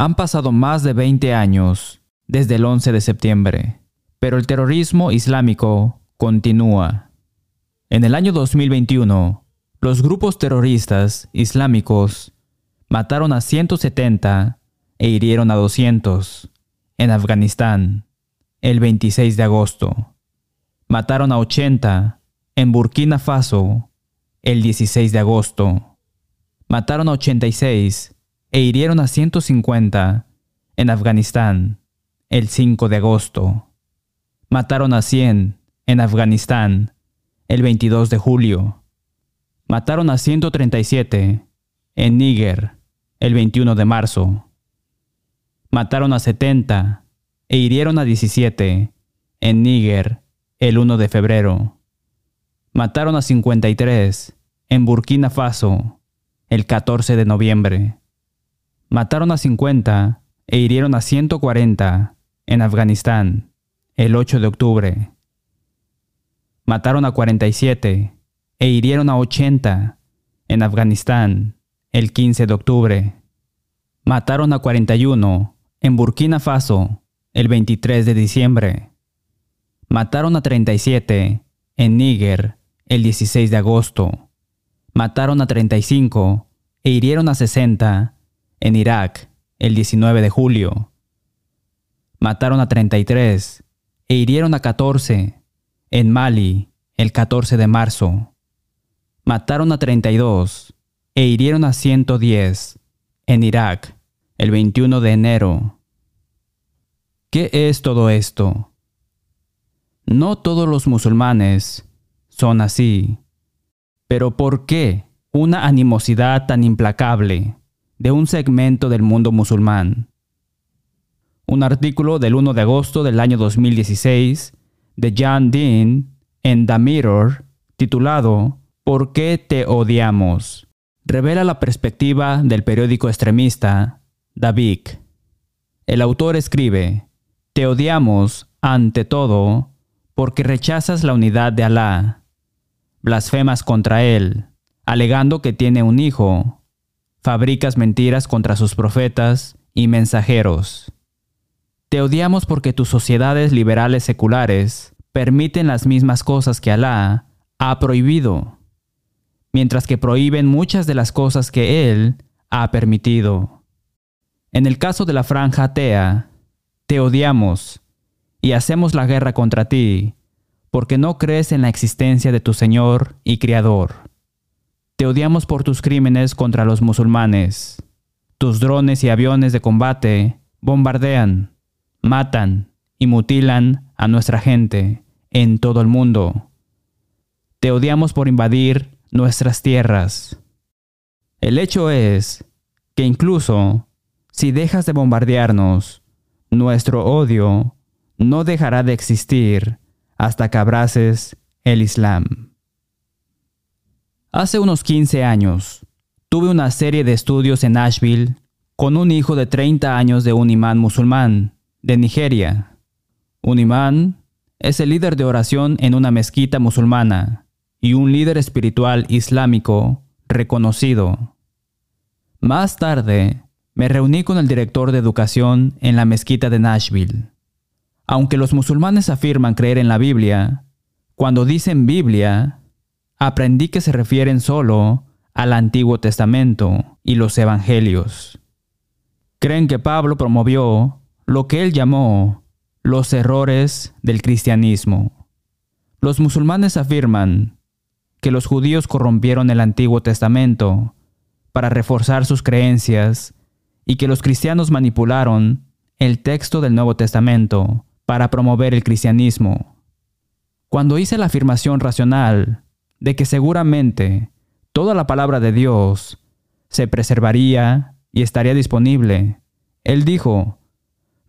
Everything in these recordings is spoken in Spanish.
Han pasado más de 20 años desde el 11 de septiembre, pero el terrorismo islámico continúa. En el año 2021, los grupos terroristas islámicos mataron a 170 e hirieron a 200 en Afganistán el 26 de agosto. Mataron a 80 en Burkina Faso el 16 de agosto. Mataron a 86 e hirieron a 150 en Afganistán el 5 de agosto. Mataron a 100 en Afganistán el 22 de julio. Mataron a 137 en Níger el 21 de marzo. Mataron a 70 e hirieron a 17 en Níger el 1 de febrero. Mataron a 53 en Burkina Faso el 14 de noviembre. Mataron a 50 e hirieron a 140 en Afganistán el 8 de octubre. Mataron a 47 e hirieron a 80 en Afganistán el 15 de octubre. Mataron a 41 en Burkina Faso el 23 de diciembre. Mataron a 37 en Níger el 16 de agosto. Mataron a 35 e hirieron a 60 en Irak el 19 de julio. Mataron a 33 e hirieron a 14 en Mali el 14 de marzo. Mataron a 32 e hirieron a 110 en Irak el 21 de enero. ¿Qué es todo esto? No todos los musulmanes son así. Pero ¿por qué una animosidad tan implacable de un segmento del mundo musulmán. Un artículo del 1 de agosto del año 2016 de John Dean en The Mirror, titulado ¿Por qué te odiamos? revela la perspectiva del periódico extremista Davik. El autor escribe, Te odiamos, ante todo, porque rechazas la unidad de Alá, blasfemas contra Él, alegando que tiene un hijo, fabricas mentiras contra sus profetas y mensajeros. Te odiamos porque tus sociedades liberales seculares permiten las mismas cosas que Alá ha prohibido, mientras que prohíben muchas de las cosas que Él ha permitido. En el caso de la franja atea, te odiamos y hacemos la guerra contra ti, porque no crees en la existencia de tu Señor y Criador. Te odiamos por tus crímenes contra los musulmanes. Tus drones y aviones de combate bombardean, matan y mutilan a nuestra gente en todo el mundo. Te odiamos por invadir nuestras tierras. El hecho es que incluso si dejas de bombardearnos, nuestro odio no dejará de existir hasta que abraces el Islam. Hace unos 15 años, tuve una serie de estudios en Nashville con un hijo de 30 años de un imán musulmán, de Nigeria. Un imán es el líder de oración en una mezquita musulmana y un líder espiritual islámico reconocido. Más tarde, me reuní con el director de educación en la mezquita de Nashville. Aunque los musulmanes afirman creer en la Biblia, cuando dicen Biblia, aprendí que se refieren solo al Antiguo Testamento y los Evangelios. Creen que Pablo promovió lo que él llamó los errores del cristianismo. Los musulmanes afirman que los judíos corrompieron el Antiguo Testamento para reforzar sus creencias y que los cristianos manipularon el texto del Nuevo Testamento para promover el cristianismo. Cuando hice la afirmación racional de que seguramente toda la palabra de Dios se preservaría y estaría disponible. Él dijo,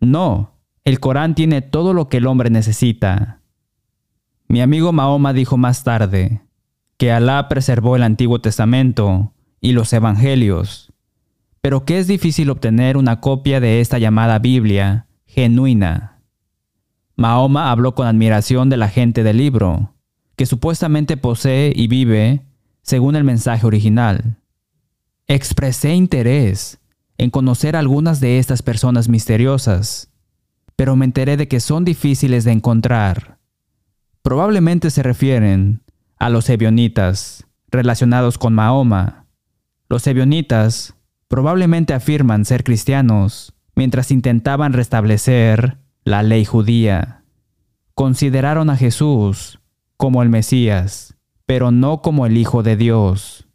no, el Corán tiene todo lo que el hombre necesita. Mi amigo Mahoma dijo más tarde que Alá preservó el Antiguo Testamento y los Evangelios, pero que es difícil obtener una copia de esta llamada Biblia genuina. Mahoma habló con admiración de la gente del libro, que supuestamente posee y vive según el mensaje original. Expresé interés en conocer algunas de estas personas misteriosas, pero me enteré de que son difíciles de encontrar. Probablemente se refieren a los ebionitas, relacionados con Mahoma. Los ebionitas probablemente afirman ser cristianos mientras intentaban restablecer la ley judía. Consideraron a Jesús como el Mesías, pero no como el Hijo de Dios.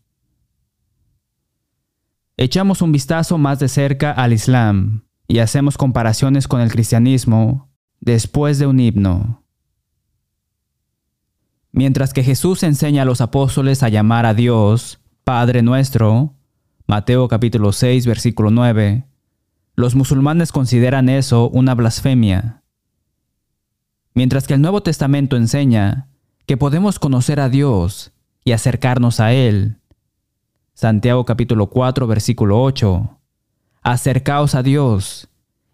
Echamos un vistazo más de cerca al Islam y hacemos comparaciones con el cristianismo después de un himno. Mientras que Jesús enseña a los apóstoles a llamar a Dios Padre nuestro, Mateo capítulo 6 versículo 9, los musulmanes consideran eso una blasfemia. Mientras que el Nuevo Testamento enseña que podemos conocer a Dios y acercarnos a Él. Santiago capítulo 4 versículo 8. Acercaos a Dios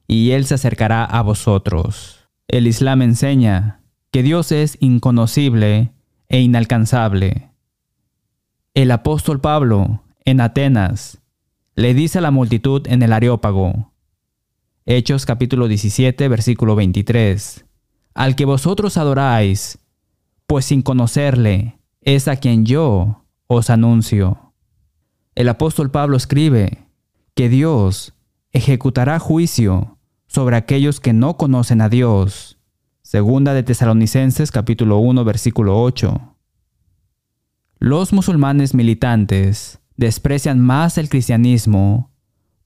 y Él se acercará a vosotros. El Islam enseña que Dios es inconocible e inalcanzable. El apóstol Pablo, en Atenas, le dice a la multitud en el Areópago, Hechos capítulo 17, versículo 23. Al que vosotros adoráis, pues sin conocerle, es a quien yo os anuncio. El apóstol Pablo escribe que Dios ejecutará juicio sobre aquellos que no conocen a Dios. Segunda de Tesalonicenses capítulo 1 versículo 8. Los musulmanes militantes desprecian más el cristianismo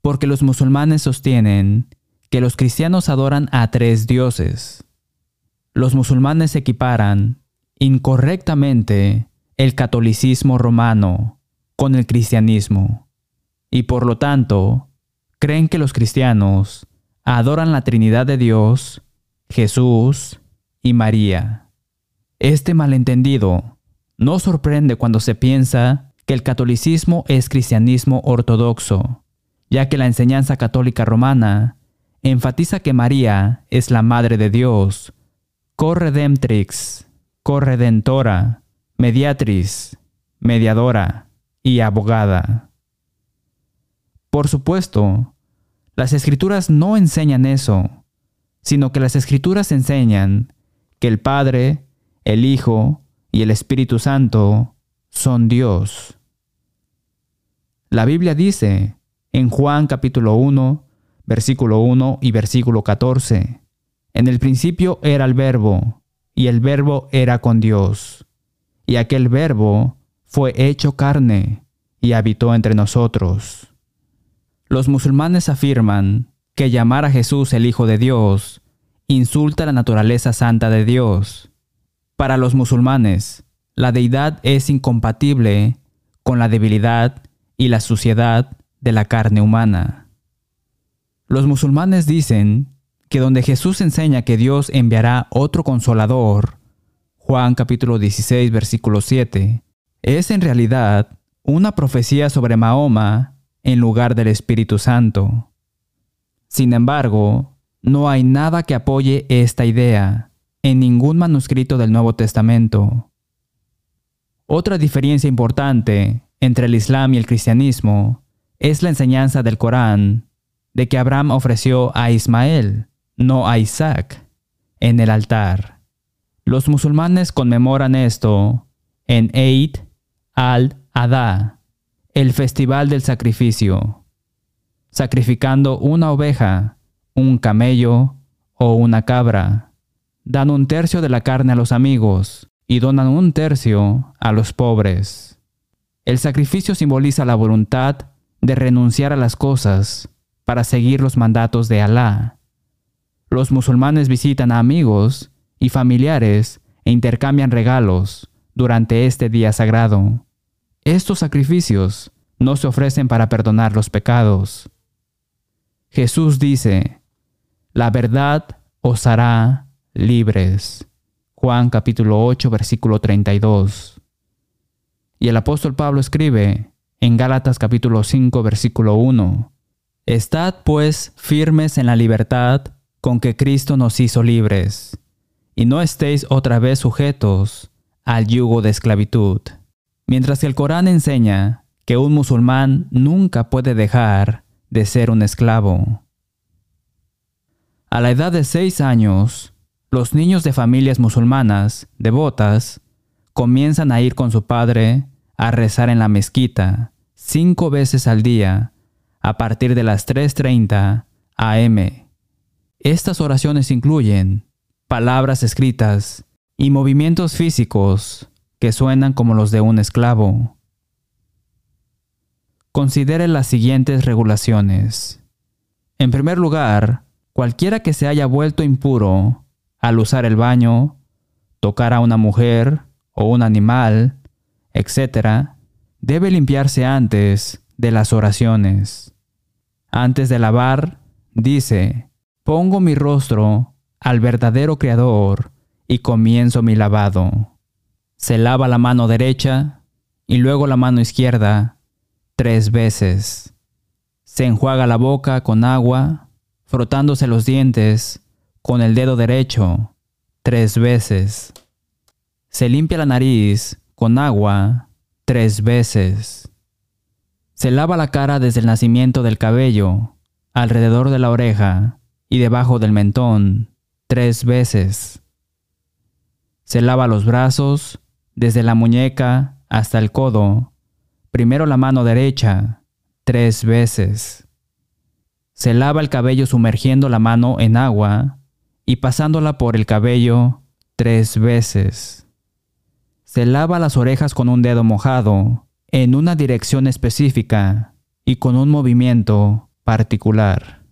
porque los musulmanes sostienen que los cristianos adoran a tres dioses. Los musulmanes equiparan incorrectamente el catolicismo romano con el cristianismo y por lo tanto creen que los cristianos adoran la Trinidad de Dios, Jesús y María. Este malentendido no sorprende cuando se piensa que el catolicismo es cristianismo ortodoxo, ya que la enseñanza católica romana enfatiza que María es la Madre de Dios, corredemptrix, corredentora, mediatriz, mediadora y abogada. Por supuesto, las escrituras no enseñan eso, sino que las escrituras enseñan que el Padre, el Hijo y el Espíritu Santo son Dios. La Biblia dice en Juan capítulo 1, versículo 1 y versículo 14. En el principio era el verbo, y el verbo era con Dios. Y aquel verbo fue hecho carne y habitó entre nosotros. Los musulmanes afirman que llamar a Jesús el Hijo de Dios insulta la naturaleza santa de Dios. Para los musulmanes, la deidad es incompatible con la debilidad y la suciedad de la carne humana. Los musulmanes dicen que donde Jesús enseña que Dios enviará otro consolador, Juan capítulo 16 versículo 7, es en realidad una profecía sobre Mahoma en lugar del Espíritu Santo. Sin embargo, no hay nada que apoye esta idea en ningún manuscrito del Nuevo Testamento. Otra diferencia importante entre el Islam y el cristianismo es la enseñanza del Corán de que Abraham ofreció a Ismael, no a Isaac, en el altar. Los musulmanes conmemoran esto en Eid al-Adha, el festival del sacrificio, sacrificando una oveja, un camello o una cabra. Dan un tercio de la carne a los amigos y donan un tercio a los pobres. El sacrificio simboliza la voluntad de renunciar a las cosas para seguir los mandatos de Alá. Los musulmanes visitan a amigos y familiares e intercambian regalos durante este día sagrado. Estos sacrificios no se ofrecen para perdonar los pecados. Jesús dice, la verdad os hará libres. Juan capítulo 8 versículo 32. Y el apóstol Pablo escribe en Gálatas capítulo 5 versículo 1, Estad pues firmes en la libertad con que Cristo nos hizo libres, y no estéis otra vez sujetos al yugo de esclavitud. Mientras que el Corán enseña que un musulmán nunca puede dejar de ser un esclavo. A la edad de seis años, los niños de familias musulmanas devotas comienzan a ir con su padre a rezar en la mezquita cinco veces al día a partir de las 3.30 am. Estas oraciones incluyen palabras escritas y movimientos físicos que suenan como los de un esclavo. Considere las siguientes regulaciones. En primer lugar, cualquiera que se haya vuelto impuro al usar el baño, tocar a una mujer o un animal, etc., debe limpiarse antes de las oraciones. Antes de lavar, dice, pongo mi rostro al verdadero Creador y comienzo mi lavado. Se lava la mano derecha y luego la mano izquierda tres veces. Se enjuaga la boca con agua, frotándose los dientes con el dedo derecho tres veces. Se limpia la nariz con agua tres veces. Se lava la cara desde el nacimiento del cabello, alrededor de la oreja y debajo del mentón tres veces. Se lava los brazos desde la muñeca hasta el codo, primero la mano derecha, tres veces. Se lava el cabello sumergiendo la mano en agua y pasándola por el cabello tres veces. Se lava las orejas con un dedo mojado en una dirección específica y con un movimiento particular.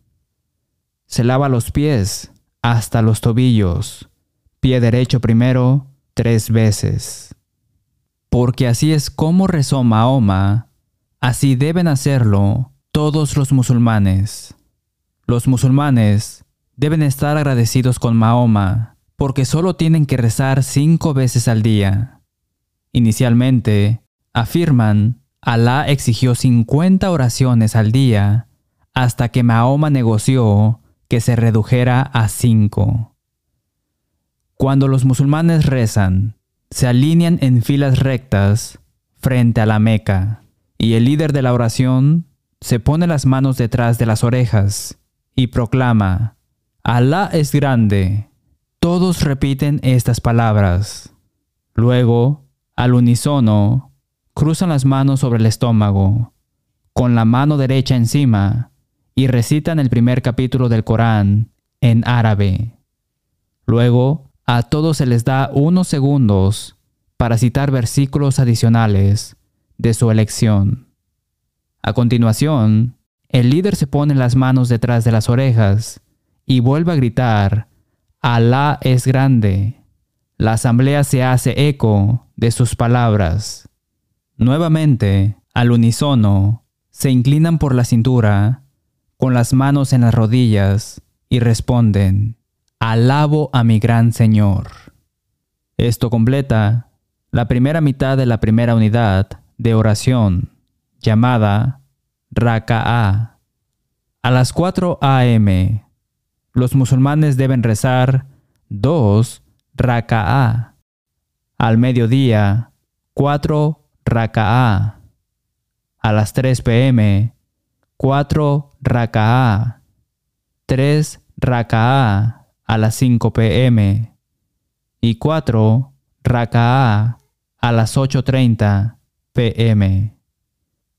Se lava los pies hasta los tobillos pie derecho primero tres veces. Porque así es como rezó Mahoma, así deben hacerlo todos los musulmanes. Los musulmanes deben estar agradecidos con Mahoma, porque solo tienen que rezar cinco veces al día. Inicialmente, afirman, Alá exigió 50 oraciones al día hasta que Mahoma negoció que se redujera a cinco. Cuando los musulmanes rezan, se alinean en filas rectas frente a la Meca y el líder de la oración se pone las manos detrás de las orejas y proclama, Alá es grande. Todos repiten estas palabras. Luego, al unísono, cruzan las manos sobre el estómago, con la mano derecha encima, y recitan el primer capítulo del Corán en árabe. Luego, a todos se les da unos segundos para citar versículos adicionales de su elección. A continuación, el líder se pone las manos detrás de las orejas y vuelve a gritar, Alá es grande. La asamblea se hace eco de sus palabras. Nuevamente, al unísono, se inclinan por la cintura, con las manos en las rodillas, y responden, Alabo a mi gran Señor. Esto completa la primera mitad de la primera unidad de oración, llamada Raka'a. A las 4 a.m., los musulmanes deben rezar dos Raka'a. Al mediodía, cuatro Raka'a. A las 3 p.m., cuatro Raka'a. Tres Raka'a a las 5 pm y 4 Raka'a a las 8.30 pm.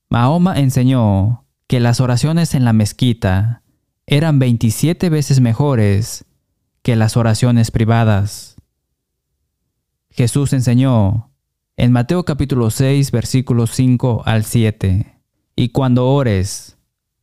Mahoma enseñó que las oraciones en la mezquita eran 27 veces mejores que las oraciones privadas. Jesús enseñó en Mateo capítulo 6 versículos 5 al 7, y cuando ores,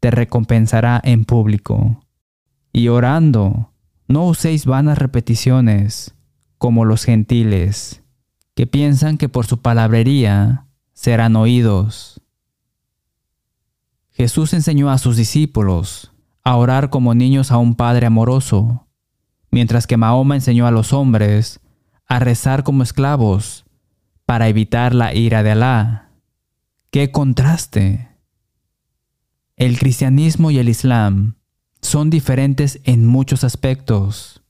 te recompensará en público. Y orando, no uséis vanas repeticiones, como los gentiles, que piensan que por su palabrería serán oídos. Jesús enseñó a sus discípulos a orar como niños a un Padre amoroso, mientras que Mahoma enseñó a los hombres a rezar como esclavos para evitar la ira de Alá. ¡Qué contraste! El cristianismo y el islam son diferentes en muchos aspectos,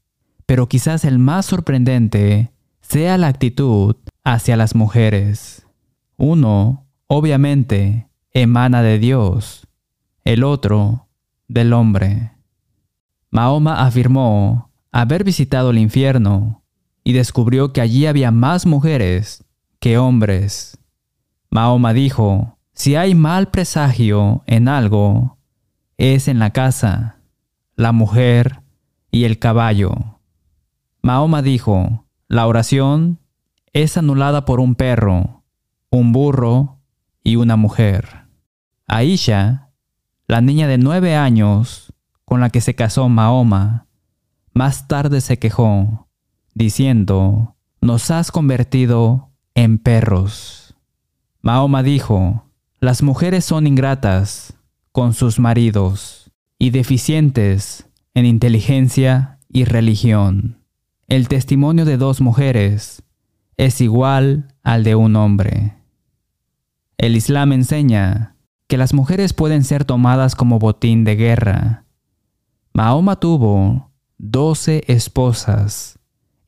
pero quizás el más sorprendente sea la actitud hacia las mujeres. Uno, obviamente, emana de Dios, el otro, del hombre. Mahoma afirmó haber visitado el infierno y descubrió que allí había más mujeres que hombres. Mahoma dijo, si hay mal presagio en algo, es en la casa, la mujer y el caballo. Mahoma dijo, la oración es anulada por un perro, un burro y una mujer. Aisha, la niña de nueve años con la que se casó Mahoma, más tarde se quejó, diciendo, nos has convertido en perros. Mahoma dijo, las mujeres son ingratas con sus maridos y deficientes en inteligencia y religión. El testimonio de dos mujeres es igual al de un hombre. El Islam enseña que las mujeres pueden ser tomadas como botín de guerra. Mahoma tuvo doce esposas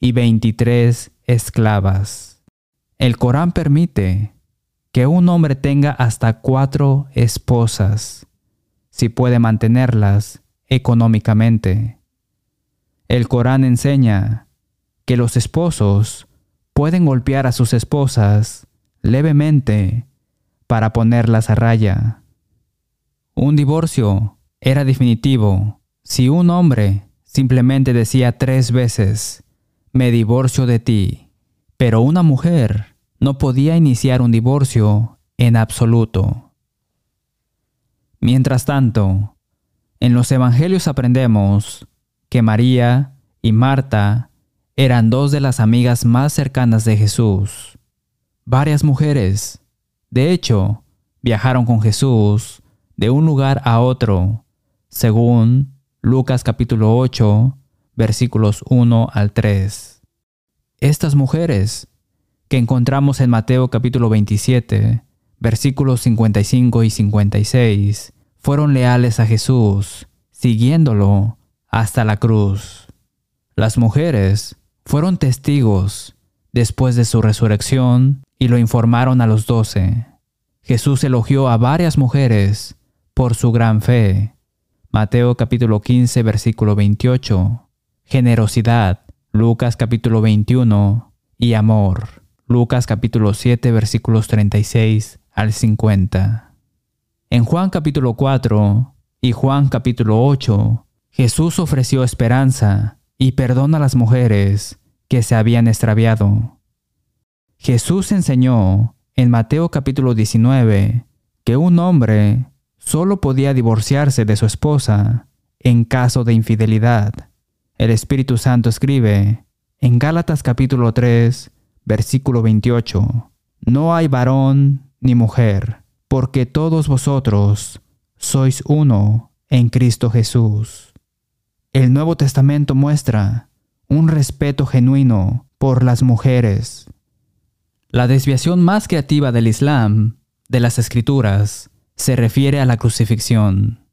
y veintitrés esclavas. El Corán permite que un hombre tenga hasta cuatro esposas, si puede mantenerlas económicamente. El Corán enseña que los esposos pueden golpear a sus esposas levemente para ponerlas a raya. Un divorcio era definitivo si un hombre simplemente decía tres veces, me divorcio de ti, pero una mujer no podía iniciar un divorcio en absoluto. Mientras tanto, en los Evangelios aprendemos que María y Marta eran dos de las amigas más cercanas de Jesús. Varias mujeres, de hecho, viajaron con Jesús de un lugar a otro, según Lucas capítulo 8, versículos 1 al 3. Estas mujeres, que encontramos en Mateo capítulo 27, versículos 55 y 56, fueron leales a Jesús, siguiéndolo hasta la cruz. Las mujeres fueron testigos después de su resurrección y lo informaron a los doce. Jesús elogió a varias mujeres por su gran fe. Mateo capítulo 15 versículo 28. Generosidad. Lucas capítulo 21. Y amor. Lucas capítulo 7 versículos 36 al 50. En Juan capítulo 4 y Juan capítulo 8, Jesús ofreció esperanza y perdona a las mujeres que se habían extraviado. Jesús enseñó en Mateo capítulo 19 que un hombre solo podía divorciarse de su esposa en caso de infidelidad. El Espíritu Santo escribe en Gálatas capítulo 3, versículo 28, No hay varón ni mujer, porque todos vosotros sois uno en Cristo Jesús. El Nuevo Testamento muestra un respeto genuino por las mujeres. La desviación más creativa del Islam, de las Escrituras, se refiere a la crucifixión.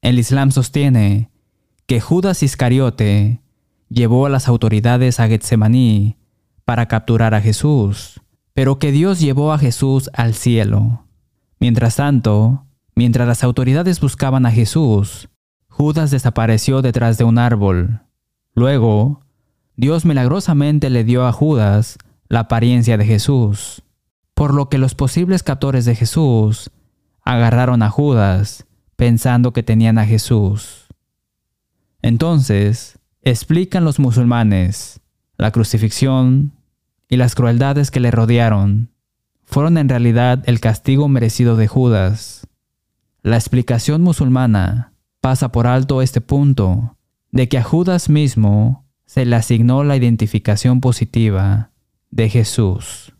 El Islam sostiene que Judas Iscariote llevó a las autoridades a Getsemaní para capturar a Jesús, pero que Dios llevó a Jesús al cielo. Mientras tanto, mientras las autoridades buscaban a Jesús, Judas desapareció detrás de un árbol. Luego, Dios milagrosamente le dio a Judas la apariencia de Jesús, por lo que los posibles captores de Jesús agarraron a Judas pensando que tenían a Jesús. Entonces, explican los musulmanes, la crucifixión y las crueldades que le rodearon fueron en realidad el castigo merecido de Judas. La explicación musulmana pasa por alto este punto de que a Judas mismo se le asignó la identificación positiva de Jesús.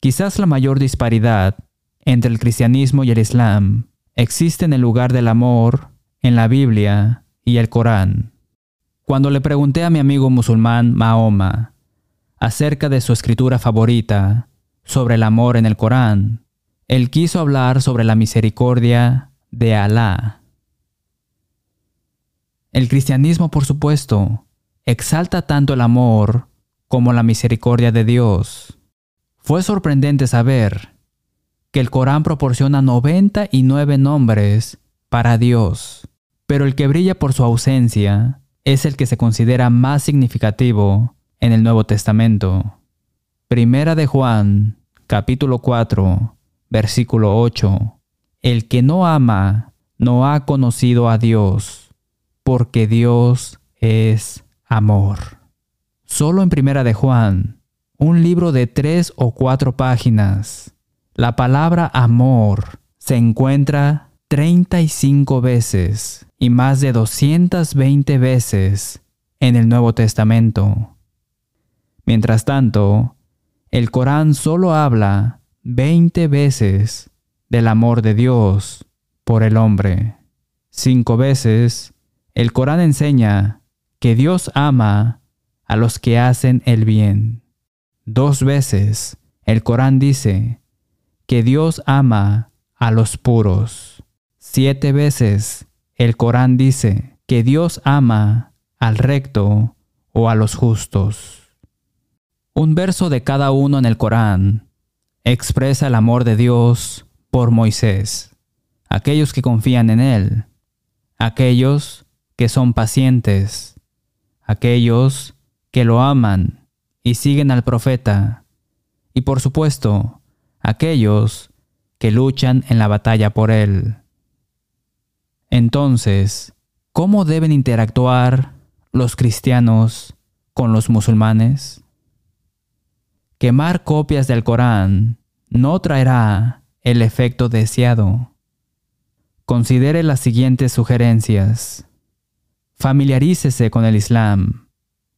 Quizás la mayor disparidad entre el cristianismo y el islam existe en el lugar del amor en la Biblia y el Corán. Cuando le pregunté a mi amigo musulmán Mahoma acerca de su escritura favorita sobre el amor en el Corán, él quiso hablar sobre la misericordia de Alá. El cristianismo, por supuesto, exalta tanto el amor como la misericordia de Dios. Fue sorprendente saber que el Corán proporciona 99 nombres para Dios, pero el que brilla por su ausencia es el que se considera más significativo en el Nuevo Testamento. Primera de Juan, capítulo 4, versículo 8. El que no ama no ha conocido a Dios, porque Dios es amor. Solo en Primera de Juan, un libro de tres o cuatro páginas, la palabra amor se encuentra 35 veces y más de 220 veces en el Nuevo Testamento. Mientras tanto, el Corán solo habla 20 veces del amor de Dios por el hombre. Cinco veces, el Corán enseña que Dios ama a los que hacen el bien. Dos veces, el Corán dice que Dios ama a los puros. Siete veces el Corán dice que Dios ama al recto o a los justos. Un verso de cada uno en el Corán expresa el amor de Dios por Moisés, aquellos que confían en Él, aquellos que son pacientes, aquellos que lo aman y siguen al profeta, y por supuesto, aquellos que luchan en la batalla por él. Entonces, ¿cómo deben interactuar los cristianos con los musulmanes? Quemar copias del Corán no traerá el efecto deseado. Considere las siguientes sugerencias. Familiarícese con el Islam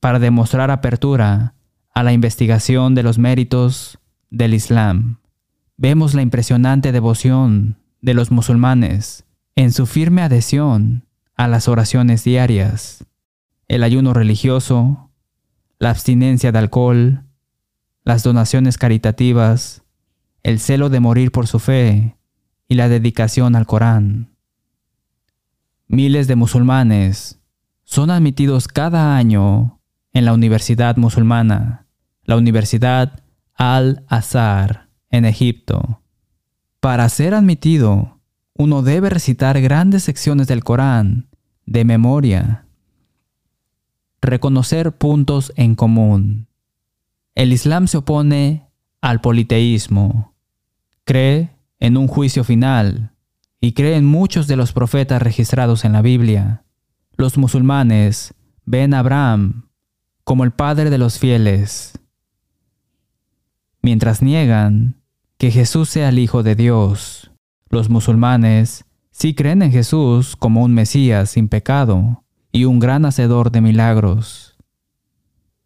para demostrar apertura a la investigación de los méritos del Islam vemos la impresionante devoción de los musulmanes en su firme adhesión a las oraciones diarias, el ayuno religioso, la abstinencia de alcohol, las donaciones caritativas, el celo de morir por su fe y la dedicación al Corán. Miles de musulmanes son admitidos cada año en la Universidad Musulmana, la Universidad Al-Azhar en Egipto. Para ser admitido, uno debe recitar grandes secciones del Corán de memoria. Reconocer puntos en común. El Islam se opone al politeísmo. Cree en un juicio final y cree en muchos de los profetas registrados en la Biblia. Los musulmanes ven a Abraham como el padre de los fieles. Mientras niegan que Jesús sea el Hijo de Dios. Los musulmanes sí creen en Jesús como un Mesías sin pecado y un gran hacedor de milagros.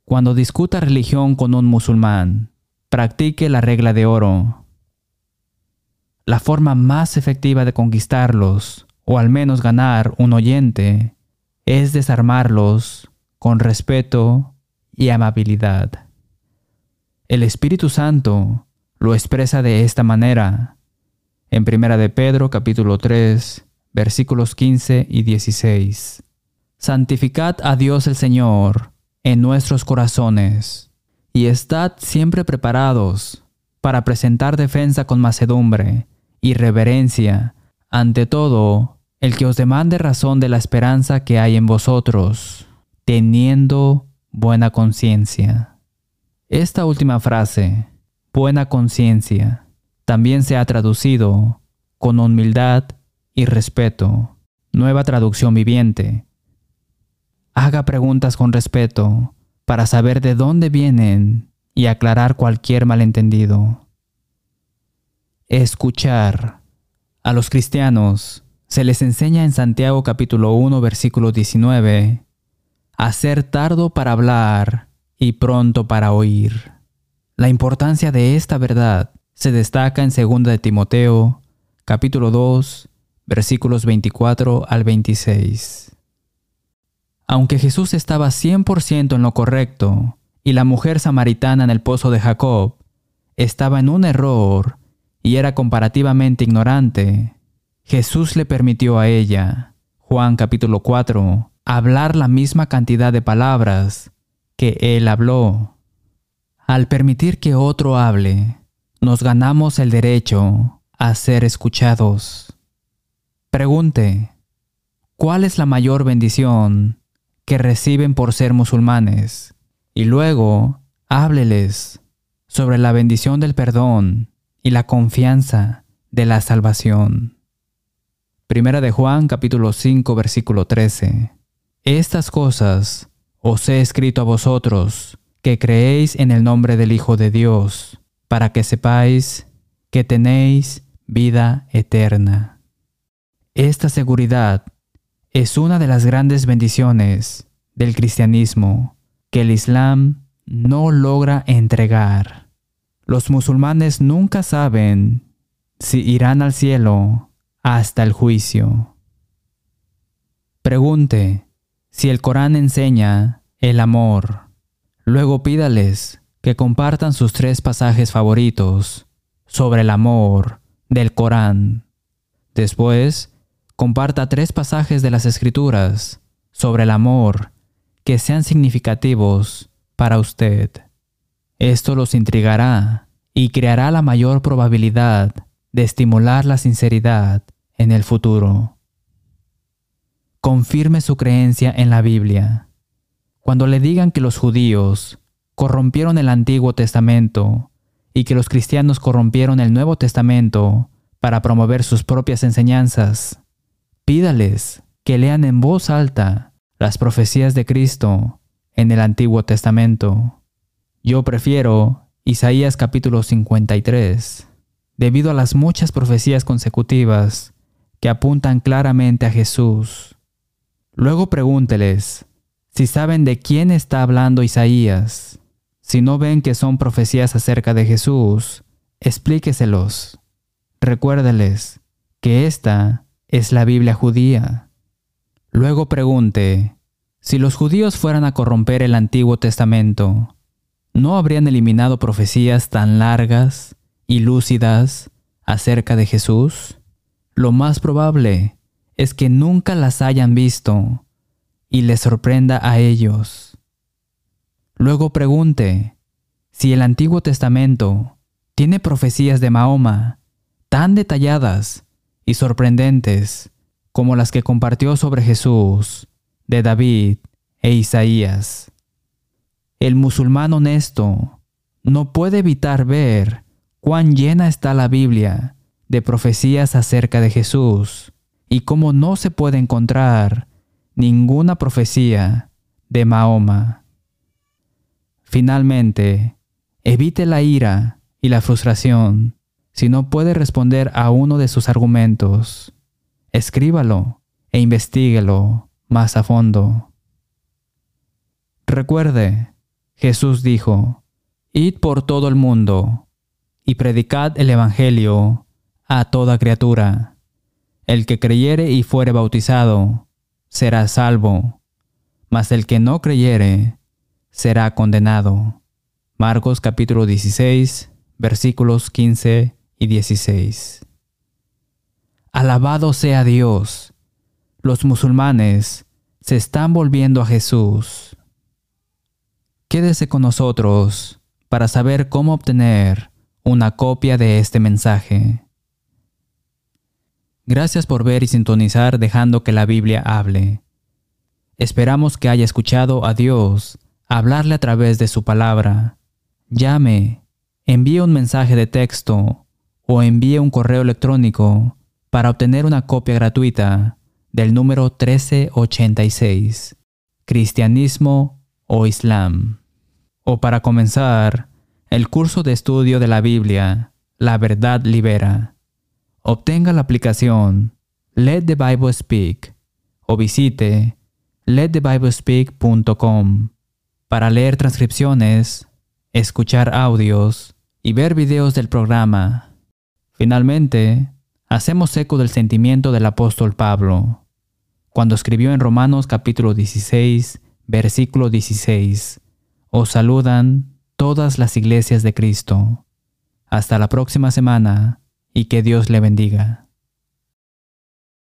Cuando discuta religión con un musulmán, practique la regla de oro. La forma más efectiva de conquistarlos, o al menos ganar un oyente, es desarmarlos con respeto y amabilidad. El Espíritu Santo lo expresa de esta manera en Primera de Pedro capítulo 3 versículos 15 y 16. Santificad a Dios el Señor en nuestros corazones y estad siempre preparados para presentar defensa con macedumbre y reverencia ante todo el que os demande razón de la esperanza que hay en vosotros, teniendo buena conciencia. Esta última frase buena conciencia también se ha traducido con humildad y respeto. Nueva traducción viviente. Haga preguntas con respeto para saber de dónde vienen y aclarar cualquier malentendido. Escuchar. A los cristianos se les enseña en Santiago capítulo 1 versículo 19 a ser tardo para hablar y pronto para oír. La importancia de esta verdad se destaca en 2 de Timoteo, capítulo 2, versículos 24 al 26. Aunque Jesús estaba 100% en lo correcto y la mujer samaritana en el pozo de Jacob estaba en un error y era comparativamente ignorante, Jesús le permitió a ella, Juan capítulo 4, hablar la misma cantidad de palabras que él habló. Al permitir que otro hable, nos ganamos el derecho a ser escuchados. Pregunte, ¿cuál es la mayor bendición que reciben por ser musulmanes? Y luego, hábleles sobre la bendición del perdón y la confianza de la salvación. Primera de Juan capítulo 5 versículo 13. Estas cosas os he escrito a vosotros, que creéis en el nombre del Hijo de Dios, para que sepáis que tenéis vida eterna. Esta seguridad es una de las grandes bendiciones del cristianismo que el Islam no logra entregar. Los musulmanes nunca saben si irán al cielo hasta el juicio. Pregunte si el Corán enseña el amor. Luego pídales que compartan sus tres pasajes favoritos sobre el amor del Corán. Después, comparta tres pasajes de las Escrituras sobre el amor que sean significativos para usted. Esto los intrigará y creará la mayor probabilidad de estimular la sinceridad en el futuro. Confirme su creencia en la Biblia. Cuando le digan que los judíos corrompieron el Antiguo Testamento y que los cristianos corrompieron el Nuevo Testamento para promover sus propias enseñanzas, pídales que lean en voz alta las profecías de Cristo en el Antiguo Testamento. Yo prefiero Isaías capítulo 53, debido a las muchas profecías consecutivas que apuntan claramente a Jesús. Luego pregúnteles si saben de quién está hablando Isaías. Si no ven que son profecías acerca de Jesús, explíqueselos. Recuérdeles que esta es la Biblia judía. Luego pregunte, si los judíos fueran a corromper el Antiguo Testamento, ¿no habrían eliminado profecías tan largas y lúcidas acerca de Jesús? Lo más probable es que nunca las hayan visto y les sorprenda a ellos. Luego pregunte si el Antiguo Testamento tiene profecías de Mahoma tan detalladas y sorprendentes como las que compartió sobre Jesús, de David e Isaías. El musulmán honesto no puede evitar ver cuán llena está la Biblia de profecías acerca de Jesús y cómo no se puede encontrar ninguna profecía de Mahoma. Finalmente, evite la ira y la frustración si no puede responder a uno de sus argumentos. Escríbalo e investiguelo más a fondo. Recuerde, Jesús dijo, Id por todo el mundo y predicad el Evangelio a toda criatura. El que creyere y fuere bautizado será salvo, mas el que no creyere será condenado. Marcos capítulo 16, versículos 15 y 16. Alabado sea Dios. Los musulmanes se están volviendo a Jesús. Quédese con nosotros para saber cómo obtener una copia de este mensaje. Gracias por ver y sintonizar dejando que la Biblia hable. Esperamos que haya escuchado a Dios hablarle a través de su palabra. Llame, envíe un mensaje de texto o envíe un correo electrónico para obtener una copia gratuita del número 1386, Cristianismo o Islam. O para comenzar, el curso de estudio de la Biblia, La Verdad Libera. Obtenga la aplicación Let the Bible Speak o visite letthebiblespeak.com para leer transcripciones, escuchar audios y ver videos del programa. Finalmente, hacemos eco del sentimiento del apóstol Pablo, cuando escribió en Romanos capítulo 16, versículo 16, Os saludan todas las iglesias de Cristo. Hasta la próxima semana y que Dios le bendiga.